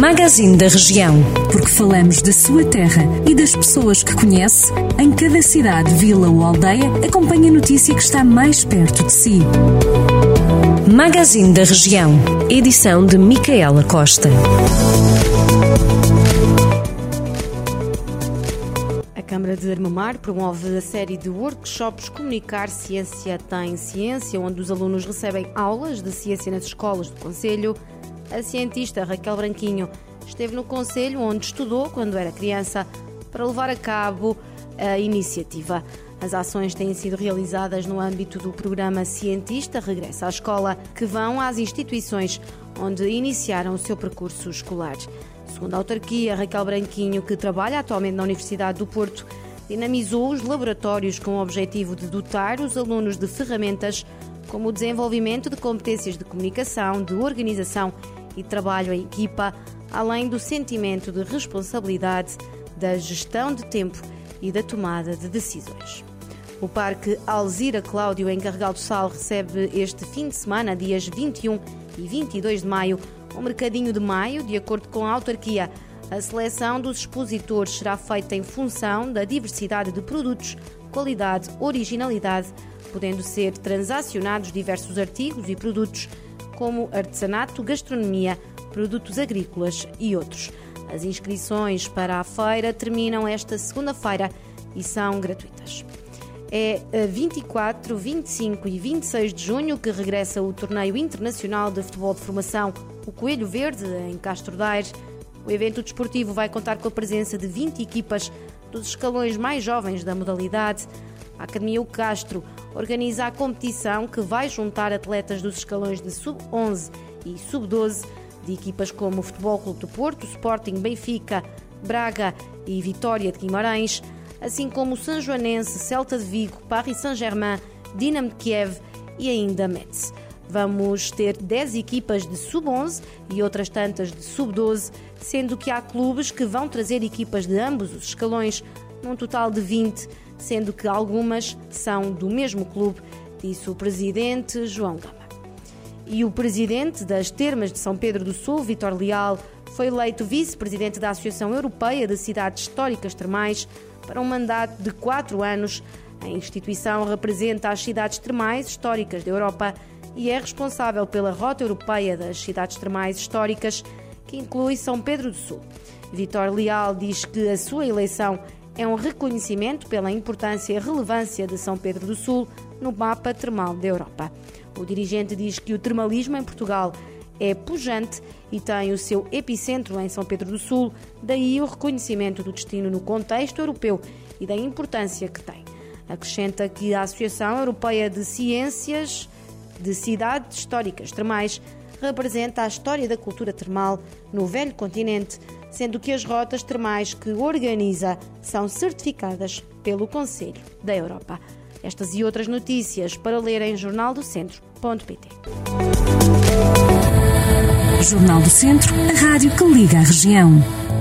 Magazine da Região. Porque falamos da sua terra e das pessoas que conhece, em cada cidade, vila ou aldeia, acompanhe a notícia que está mais perto de si. Magazine da Região. Edição de Micaela Costa. A Câmara de Armamar promove a série de workshops Comunicar Ciência Tem Ciência, onde os alunos recebem aulas de ciência nas escolas do Conselho a cientista Raquel Branquinho esteve no conselho onde estudou quando era criança para levar a cabo a iniciativa. As ações têm sido realizadas no âmbito do programa Cientista Regressa à Escola, que vão às instituições onde iniciaram o seu percurso escolar. Segundo a autarquia, Raquel Branquinho, que trabalha atualmente na Universidade do Porto, dinamizou os laboratórios com o objetivo de dotar os alunos de ferramentas como o desenvolvimento de competências de comunicação, de organização e trabalho em equipa, além do sentimento de responsabilidade, da gestão de tempo e da tomada de decisões. O Parque Alzira Cláudio, em Carregal do Sal, recebe este fim de semana, dias 21 e 22 de maio, um mercadinho de maio, de acordo com a autarquia. A seleção dos expositores será feita em função da diversidade de produtos, qualidade, originalidade, podendo ser transacionados diversos artigos e produtos como artesanato, gastronomia, produtos agrícolas e outros. As inscrições para a feira terminam esta segunda-feira e são gratuitas. É a 24, 25 e 26 de junho que regressa o Torneio Internacional de Futebol de Formação, o Coelho Verde, em Castro Daire. O evento desportivo vai contar com a presença de 20 equipas dos escalões mais jovens da modalidade. A Academia O Castro organiza a competição que vai juntar atletas dos escalões de sub-11 e sub-12 de equipas como o Futebol Clube do Porto, Sporting, Benfica, Braga e Vitória de Guimarães, assim como o São Joanense, Celta de Vigo, Paris Saint-Germain, Dinamo de Kiev e ainda Metz. Vamos ter 10 equipas de sub-11 e outras tantas de sub-12, sendo que há clubes que vão trazer equipas de ambos os escalões, num total de 20 sendo que algumas são do mesmo clube, disse o presidente João Gama. E o presidente das Termas de São Pedro do Sul, Vitor Leal, foi eleito vice-presidente da Associação Europeia de Cidades Históricas Termais para um mandato de quatro anos. A instituição representa as cidades termais históricas da Europa e é responsável pela Rota Europeia das Cidades Termais Históricas, que inclui São Pedro do Sul. Vitor Leal diz que a sua eleição é um reconhecimento pela importância e relevância de São Pedro do Sul no mapa termal da Europa. O dirigente diz que o termalismo em Portugal é pujante e tem o seu epicentro em São Pedro do Sul, daí o reconhecimento do destino no contexto europeu e da importância que tem. Acrescenta que a Associação Europeia de Ciências de Cidades Históricas Termais representa a história da cultura termal no velho continente sendo que as rotas termais que organiza são certificadas pelo Conselho da Europa. Estas e outras notícias para ler em jornaldocentro.pt. Jornal do Centro, a rádio que liga a região.